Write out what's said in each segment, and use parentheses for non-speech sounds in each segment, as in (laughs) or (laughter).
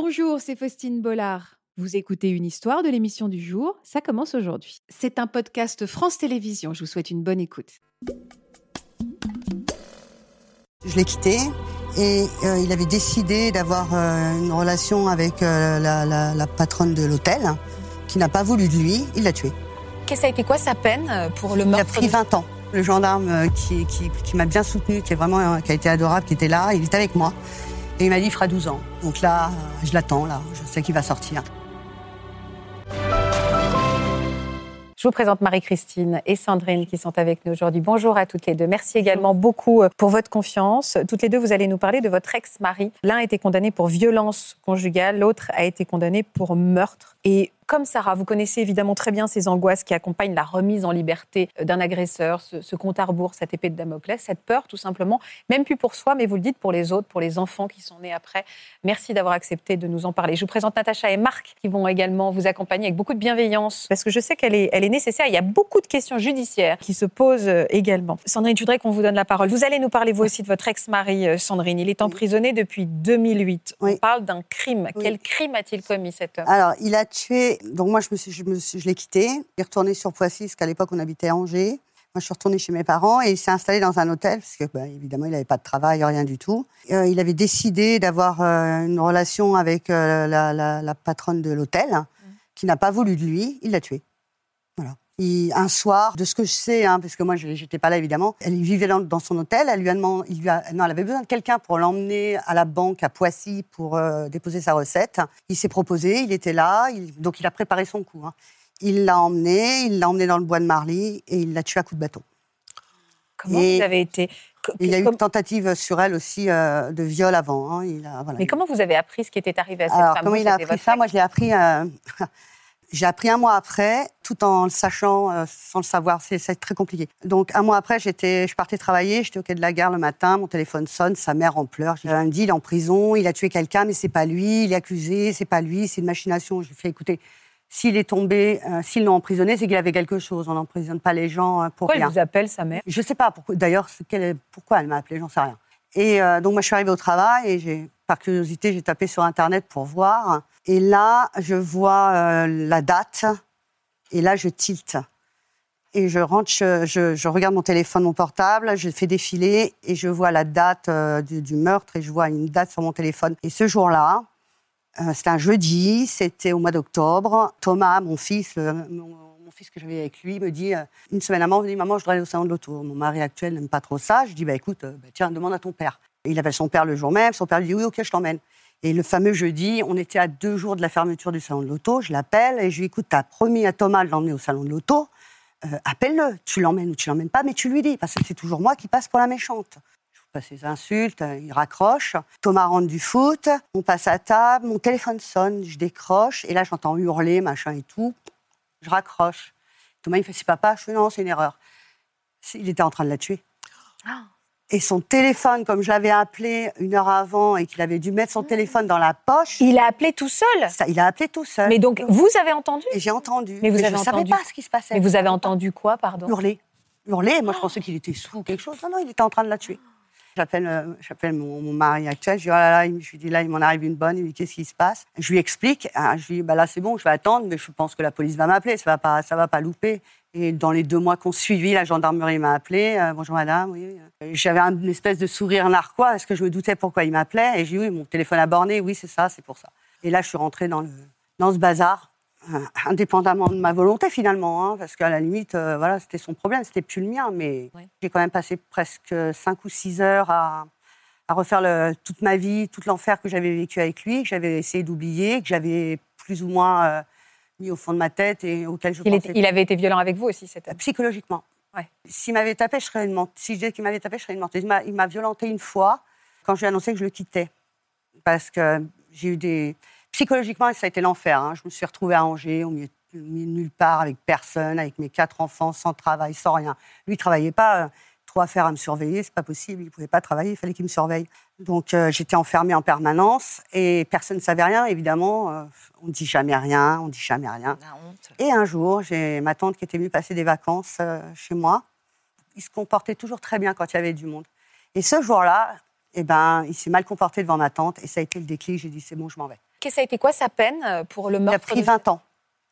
Bonjour, c'est Faustine Bollard. Vous écoutez une histoire de l'émission du jour, ça commence aujourd'hui. C'est un podcast France Télévisions, je vous souhaite une bonne écoute. Je l'ai quitté et euh, il avait décidé d'avoir euh, une relation avec euh, la, la- la patronne de l'hôtel qui n'a pas voulu de lui, il l'a tué. Qu'est-ce ça a été quoi sa peine pour le Il a meurtre pris de- 20 ans. Le gendarme qui, qui, qui m'a bien soutenu, qui est vraiment qui a été adorable, qui était là, il était avec moi. Et il m'a dit fera 12 ans. Donc là, je l'attends, je sais qu'il va sortir. Je vous présente Marie-Christine et Sandrine qui sont avec nous aujourd'hui. Bonjour à toutes les deux. Merci également beaucoup euh, pour votre confiance. Toutes les deux, vous allez nous parler de votre ex-mari. L'un a été condamné pour violence conjugale, l'autre a été condamné pour meurtre. Et comme Sarah, vous connaissez évidemment très bien ces angoisses qui accompagnent la remise en liberté euh, d'un agresseur, ce, ce compte à rebours, cette épée de Damoclès, cette peur tout simplement, même plus pour soi, mais vous le dites pour les autres, pour les enfants qui sont nés après. Merci d'avoir accepté de nous en parler. Je vous présente Natacha et Marc qui vont également vous accompagner avec beaucoup de bienveillance parce que je sais qu'elle est, elle est nécessaire. Il y a beaucoup de questions judiciaires qui se posent euh, également. Sandrine, je voudrais qu'on vous donne la parole. Vous allez nous parler vous aussi de votre ex-mari euh, Sandrine. Il est emprisonné depuis 2008. On parle d'un crime. Oui. Quel crime a-t-il commis cet homme? Alors, il a Donc, moi, je, me suis, je, me suis- je l'ai quitté. Il est retourné sur Poissy, parce qu'à l'époque, on habitait à Angers. Moi, je suis retournée chez mes parents et il s'est installé dans un hôtel, parce que, bah, évidemment, il n'avait pas de travail, rien du tout. Euh, il avait décidé d'avoir euh, une relation avec euh, la, la- la patronne de l'hôtel, qui n'a pas voulu de lui. Il l'a tué. Voilà. Il- un soir, de ce que je sais, hein, parce que moi, je n'étais pas là, évidemment, elle vivait dans, dans son hôtel. Elle lui a demandé, il lui a- non, elle avait besoin de quelqu'un pour l'emmener à la banque à Poissy pour euh, déposer sa recette. Il s'est proposé, il était là, il- donc il a préparé son coup. hein. Il l'a emmené, il l'a emmené dans le bois de Marly et il l'a tué à coups de bâton. Comment et- vous avez été Il y a eu comme- une tentative sur elle aussi euh, de viol avant. hein. Il a, voilà. Mais comment vous avez appris ce qui était arrivé à cette Alors, femme? comment il a appris ça? Moi, je l'ai appris. euh, (laughs) J'ai appris un mois après, tout en le sachant, euh, sans le savoir. C'est très compliqué. Donc, un mois après, j'étais, je partais travailler, j'étais au quai de la gare le matin, mon téléphone sonne, sa mère en pleure. J'ai dit, il est en prison, il a tué quelqu'un, mais c'est pas lui, il est accusé, c'est pas lui, c'est une machination. Je lui ai fait écouter, s'il est tombé, euh, s'ils l'ont emprisonné, c'est qu'il avait quelque chose. On n'emprisonne pas les gens euh, pour Pourquoi elle rien. vous appelle sa mère? Je sais pas pourquoi. D'ailleurs, pourquoi elle m'a appelé, j'en sais rien. Et euh, donc moi, je suis arrivée au travail et par curiosité, j'ai tapé sur internet pour voir. Et là, je vois euh, la date. Et là, je tilte. Et je rentre, je, regarde mon téléphone, mon portable, je fais défiler et je vois la date euh, du, meurtre et je vois une date sur mon téléphone. Et ce jour-là, c'était un jeudi, c'était au mois d'octobre. Thomas, mon fils, fils que j'avais avec lui, me dit euh, une semaine avant, il dit maman, je dois aller au salon de l'auto. Mon mari actuel n'aime pas trop ça. Je dis bah écoute, euh, bah, tiens, demande à ton père. Il appelle son père le jour même. Son père lui dit oui, ok, je t'emmène. Et le fameux jeudi, on était à deux jours de la fermeture du salon de l'auto. Je l'appelle et je lui dis écoute, t'as promis à Thomas de l'emmener au salon de l'auto. Euh, appelle-le. Tu l'emmènes ou tu l'emmènes pas, mais tu lui dis parce que c'est toujours moi qui passe pour la méchante. Je passe les insultes, il raccroche. Thomas rentre du foot, on passe à table, mon téléphone sonne, je décroche, et là j'entends hurler, machin et tout. Je raccroche. Thomas il me fait c'est papa, je fais non, c'est une erreur. Il était en train de la tuer. Et son téléphone, comme je l'avais appelé une heure avant et qu'il avait dû mettre son téléphone dans la poche, Il a appelé tout seul ça, il a appelé tout seul. Mais donc, vous avez entendu? J'ai entendu. Mais vous je avez ne savais entendu pas ce qui se passait. Mais vous Je avez savais entendu quoi, pardon? Hurler. Hurler. Moi, je pensais qu'il était sous ou quelque chose. Non, non, il était en train de la tuer. J'appelle, euh, j'appelle mon, mari actuel. Je dis, oh là je lui dis, là, il m'en arrive une bonne. Dit, qu'est-ce qui se passe? Je lui explique. hein, je lui dis, bah là, c'est bon, je vais attendre, mais je pense que la police va m'appeler. Ça va va pas louper. Et dans les deux mois qu'on suivit, la gendarmerie m'a appelé. Euh, Bonjour madame. Euh, J'avais un- une espèce de sourire narquois parce que je me doutais pourquoi il m'appelait? Et j'ai dit, oui, mon téléphone a borné. Oui, c'est ça, c'est pour ça. Et là, je suis rentrée dans, le, dans ce bazar indépendamment de ma volonté finalement, hein, parce qu'à la limite, euh, voilà, c'était son problème, c'était plus le mien, mais j'ai quand même passé presque 5 ou 6 heures à, à refaire le- toute ma vie, tout l'enfer que j'avais vécu avec lui, que j'avais essayé d'oublier, que j'avais plus ou moins euh, mis au fond de ma tête et auquel je il, pensais était- il avait été violent avec vous aussi, cet homme. psychologiquement. Ouais. S'il m'avait tapé, je serais une mente. Si je disais qu'il m'avait tapé, je serais une m'a- Il m'a violenté une fois quand je lui ai annoncé que je le quittais. Parce que j'ai eu des. Psychologiquement, ça a été l'enfer. hein. Je me suis retrouvée à Angers, au milieu, de nulle part, avec personne, avec mes quatre enfants, sans travail, sans rien. Lui, il travaillait pas. euh, Trop affaires à me surveiller, c'est pas possible. Il pouvait pas travailler, il fallait qu'il me surveille. Donc euh, j'étais enfermée en permanence et personne ne savait rien. Évidemment, euh, on dit jamais rien, on dit jamais rien. La honte. Et un jour, j'ai ma tante qui était venue passer des vacances euh, chez moi. Il se comportait toujours très bien quand il y avait du monde. Et ce jour-là, eh ben, il s'est mal comporté devant ma tante et ça a été le déclic. J'ai dit, c'est bon, je m'en vais. Et ça a été quoi sa peine euh, pour le Il a meurtre pris de- 20 ans.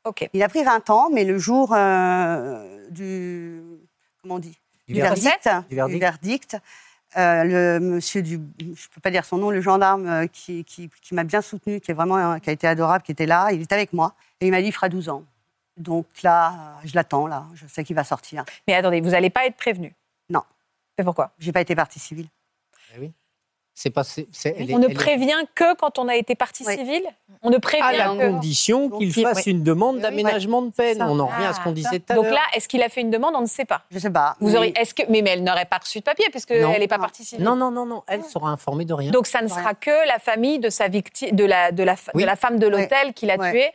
Ok. Il a pris 20 ans, mais le jour euh, du. Comment on dit Du Du verdict. verdict. Du verdict. euh, le monsieur du. Je ne peux pas dire son nom, le gendarme euh, qui, qui, qui m'a bien soutenu, qui, est vraiment, euh, qui a été adorable, qui était là, il était avec moi. Et il m'a dit il fera 12 ans. Donc là, je l'attends, là. Je sais qu'il va sortir. Mais attendez, vous n'allez pas être prévenu? Non. C'est pourquoi? J'ai pas été partie civile. Eh oui. C'est pas. c'est- c'est- elle est- On ne elle est- prévient que quand on a été partie Oui. civile On ne prévient à la que. condition qu'il Donc, il- fasse une demande Oui, d'aménagement de peine. Ça. On en revient à ce qu'on Ah, disait tout à Donc l'heure. là, est-ce qu'il a fait une demande On ne sait pas. Je sais pas. Vous mais- auriez, est-ce que, mais, mais elle n'aurait pas reçu de papier puisqu'elle n'est pas partie civile. Non, non, non, non. Elle sera informée de rien. Donc ça ne sera que la famille de sa victime, de la, de la, fa- Oui. de la femme de l'hôtel qui l'a Ouais. tué,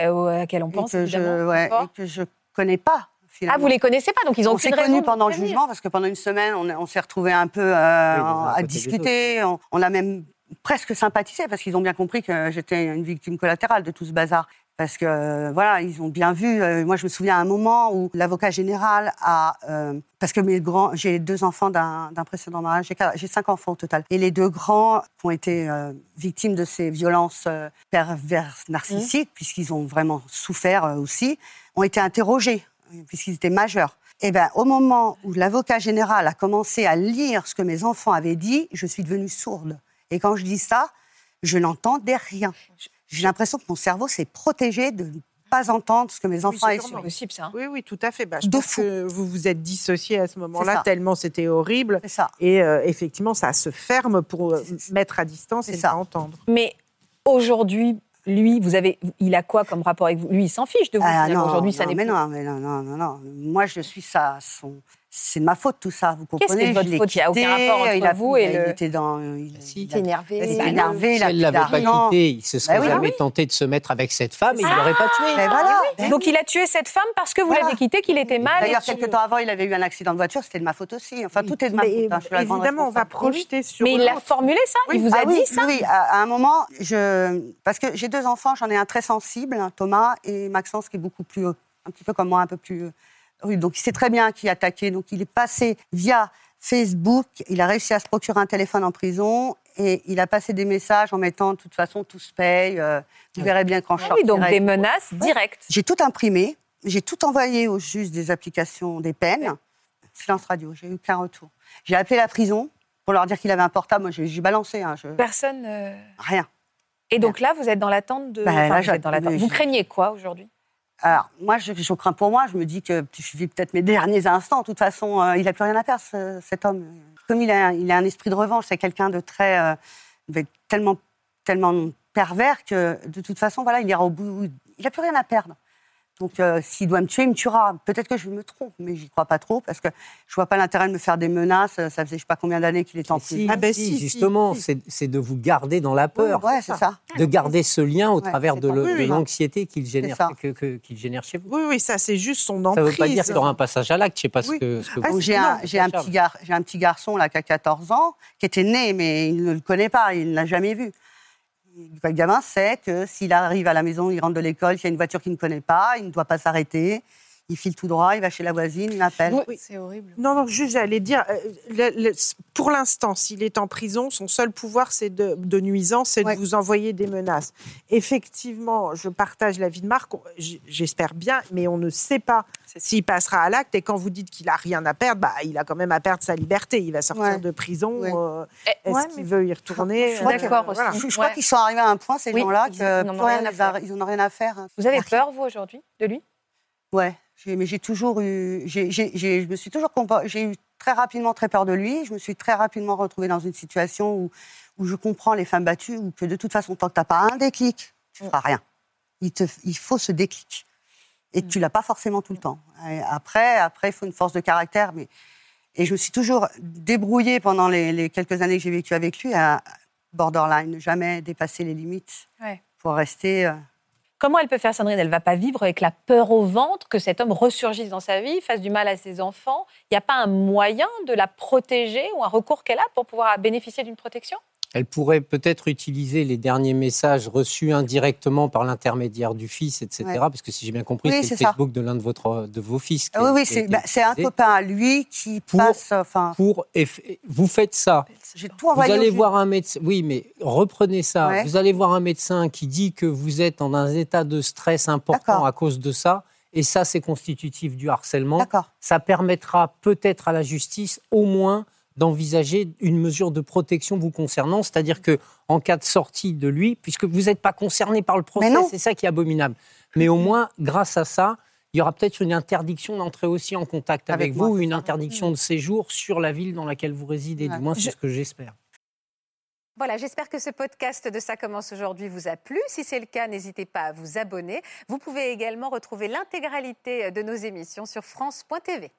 euh, à laquelle on et pense que je, évidemment. ouais, fort. et que je connais pas. Ah, Finalement. vous les connaissez pas, donc ils ont on s'est connus pendant le jugement parce que pendant une semaine, on, on s'est retrouvés un peu euh, à discuter. On, on a même presque sympathisé parce qu'ils ont bien compris que j'étais une victime collatérale de tout ce bazar. Parce que euh, voilà, ils ont bien vu. euh, moi, je me souviens à un moment où l'avocat général a, euh, parce que mes grands, j'ai deux enfants d'un précédent mariage, j'ai cinq enfants au total, et les deux grands qui ont été euh, victimes de ces violences euh, perverses narcissiques, puisqu'ils ont vraiment souffert euh, aussi, ont été interrogés puisqu'ils étaient majeurs. Et ben, au moment où l'avocat général a commencé à lire ce que mes enfants avaient dit, je suis devenue sourde. Et quand je dis ça, je n'entendais rien. J'ai l'impression que mon cerveau s'est protégé de ne pas entendre ce que mes enfants avaient sûrement. C'est possible ça. hein. Oui, oui, tout à fait. Bah, je De pense fou. que vous vous êtes dissocié à ce moment-là tellement c'était horrible. C'est ça. Et euh, effectivement, ça se ferme pour euh, mettre à distance et ne ça. pas entendre. Mais aujourd'hui, lui, vous avez, il a quoi comme rapport avec vous? Lui, il s'en fiche de vous. Ah, non, Aujourd'hui, ça n'est mais non, mais non, non, non, non. Moi, je suis ça. Son... C'est de ma faute tout ça. Vous Qu'est-ce comprenez de votre Je l'ai faute? Il y a aucun rapport entre il a- vous et il le- était dans. Il, Si. il a- énervé. il était énervé. Si elle l'avait pas quitté, il se serait Bah oui, jamais oui. tenté de se mettre avec cette femme et il l'aurait pas tué. Mais voilà. Ben Donc il a tué cette femme parce que vous Voilà. l'avez quitté, qu'il était mal. D'ailleurs, que- quelques temps avant, il avait eu un accident de voiture. C'était de ma faute aussi. Enfin, tout est de ma faute. hein, je évidemment, on va projeter sur. Mais il l'a formulé ça Il vous a Ah oui, dit ça Oui, à, à un moment, je... parce que j'ai deux enfants, j'en ai un très sensible, hein, Thomas, et Maxence qui est beaucoup plus, un petit peu comme moi, un peu plus rude. Donc il sait très bien qui attaquer. Donc il est passé via Facebook, il a réussi à se procurer un téléphone en prison et il a passé des messages en mettant de toute façon tout se paye. euh, vous verrez bien quand je Ah oui, donc des menaces directes. J'ai tout imprimé, j'ai tout envoyé au juge des applications des peines. Silence radio, j'ai eu qu'un retour. J'ai appelé la prison pour leur dire qu'il avait un portable. Moi, j'ai balancé, hein, je- Personne. euh, rien. Et donc là, vous êtes dans l'attente de. Bah, enfin, là, vous, êtes dans vous craignez quoi aujourd'hui? Alors, moi, je, crains pour moi. Je me dis que je vis peut-être mes derniers instants. De toute façon, euh, il n'a plus rien à perdre, ce- cet homme. Comme il a, il a un esprit de revanche, c'est quelqu'un de très. euh, tellement, tellement pervers que, de toute façon, voilà, il ira au bout. Il n'a plus rien à perdre. Donc, euh, s'il doit me tuer, il me tuera. Peut-être que je me trompe, mais j'y crois pas trop parce que je vois pas l'intérêt de me faire des menaces. Ça faisait je sais pas combien d'années qu'il est en Si, prison. Ah ben si, si, si, justement, si. c'est c'est de vous garder dans la peur, Ouais, c'est ça. de garder ce lien au Ouais, travers de ça. le- Oui, de oui. l'anxiété qu'il génère, ça. que- que- qu'il génère chez vous. Oui, oui, ça, c'est juste son Ça emprise. ne veut pas dire qu'il aura un passage à l'acte. Je ne sais pas ce Oui. que, ce que Ah, vous- j'ai un, j'ai un, Charles. petit gar- j'ai un petit garçon là, qui a 14 ans, qui était né, mais il ne le connaît pas, il ne l'a jamais vu. Le gamin sait que s'il arrive à la maison, il rentre de l'école, s'il y a une voiture qu'il ne connaît pas, il ne doit pas s'arrêter. Il file tout droit, il va chez la voisine, il m'appelle. Oui. C'est horrible. Non, non, juste, j'allais dire, euh, le- le- pour l'instant, s'il est en prison, son seul pouvoir c'est de, de nuisance, c'est Ouais. de vous envoyer des menaces. Effectivement, je partage l'avis de Marc, j'espère bien, mais on ne sait pas s'il passera à l'acte. Et quand vous dites qu'il a rien à perdre, bah, il a quand même à perdre sa liberté. Il va sortir Ouais. de prison. Ouais. euh, Eh, Est-ce ouais, qu'il mais- veut y retourner Je suis Euh, d'accord voilà. aussi. Je, crois qu'ils sont arrivés à un point, ces Oui, gens-là, ils- que ils n'en ont plus rien rien à faire. ils n'en ont rien à faire. Vous avez peur, vous, aujourd'hui, de lui? Ouais, mais j'ai toujours eu. j'ai- je me suis toujours. J'ai eu très rapidement très peur de lui. Je me suis très rapidement retrouvée dans une situation où, où je comprends les femmes battues, ou que de toute façon, tant que tu n'as pas un déclic, tu ne feras rien. Il, te, il faut ce déclic. Et tu l'as pas forcément tout le temps. Et après, après, il faut une force de caractère. Mais... Et je me suis toujours débrouillée pendant les, les quelques années que j'ai vécues avec lui à borderline, ne jamais dépasser les limites Ouais. pour rester. Comment elle peut faire, Sandrine? Elle va pas vivre avec la peur au ventre que cet homme ressurgisse dans sa vie, fasse du mal à ses enfants? Il n'y a pas un moyen de la protéger ou un recours qu'elle a pour pouvoir bénéficier d'une protection? Elle pourrait peut-être utiliser les derniers messages reçus indirectement par l'intermédiaire du fils, etc. Ouais. Parce que si j'ai bien compris, Oui, c'est le ça. Facebook de l'un de, votre, de vos fils. qui oui, oui, c'est bah, c'est un copain à lui qui Pour- passe. Enfin, Pour vous faites ça. j'ai tout Vous allez voir un médecin. Oui, mais reprenez ça. Ouais. Vous allez voir un médecin qui dit que vous êtes dans un état de stress important à cause de ça. Et ça, c'est constitutif du harcèlement. Ça permettra peut-être à la justice, au moins, d'envisager une mesure de protection vous concernant, c'est-à-dire que en cas de sortie de lui, puisque vous n'êtes pas concerné par le procès, c'est ça qui est abominable. Mais au moins, grâce à ça, il y aura peut-être une interdiction d'entrer aussi en contact avec, vous, une interdiction de séjour sur la ville dans laquelle vous résidez. Ouais. Du moins, c'est Je- ce que j'espère. Voilà, j'espère que ce podcast de Ça commence aujourd'hui vous a plu. Si c'est le cas, n'hésitez pas à vous abonner. Vous pouvez également retrouver l'intégralité de nos émissions sur France.tv.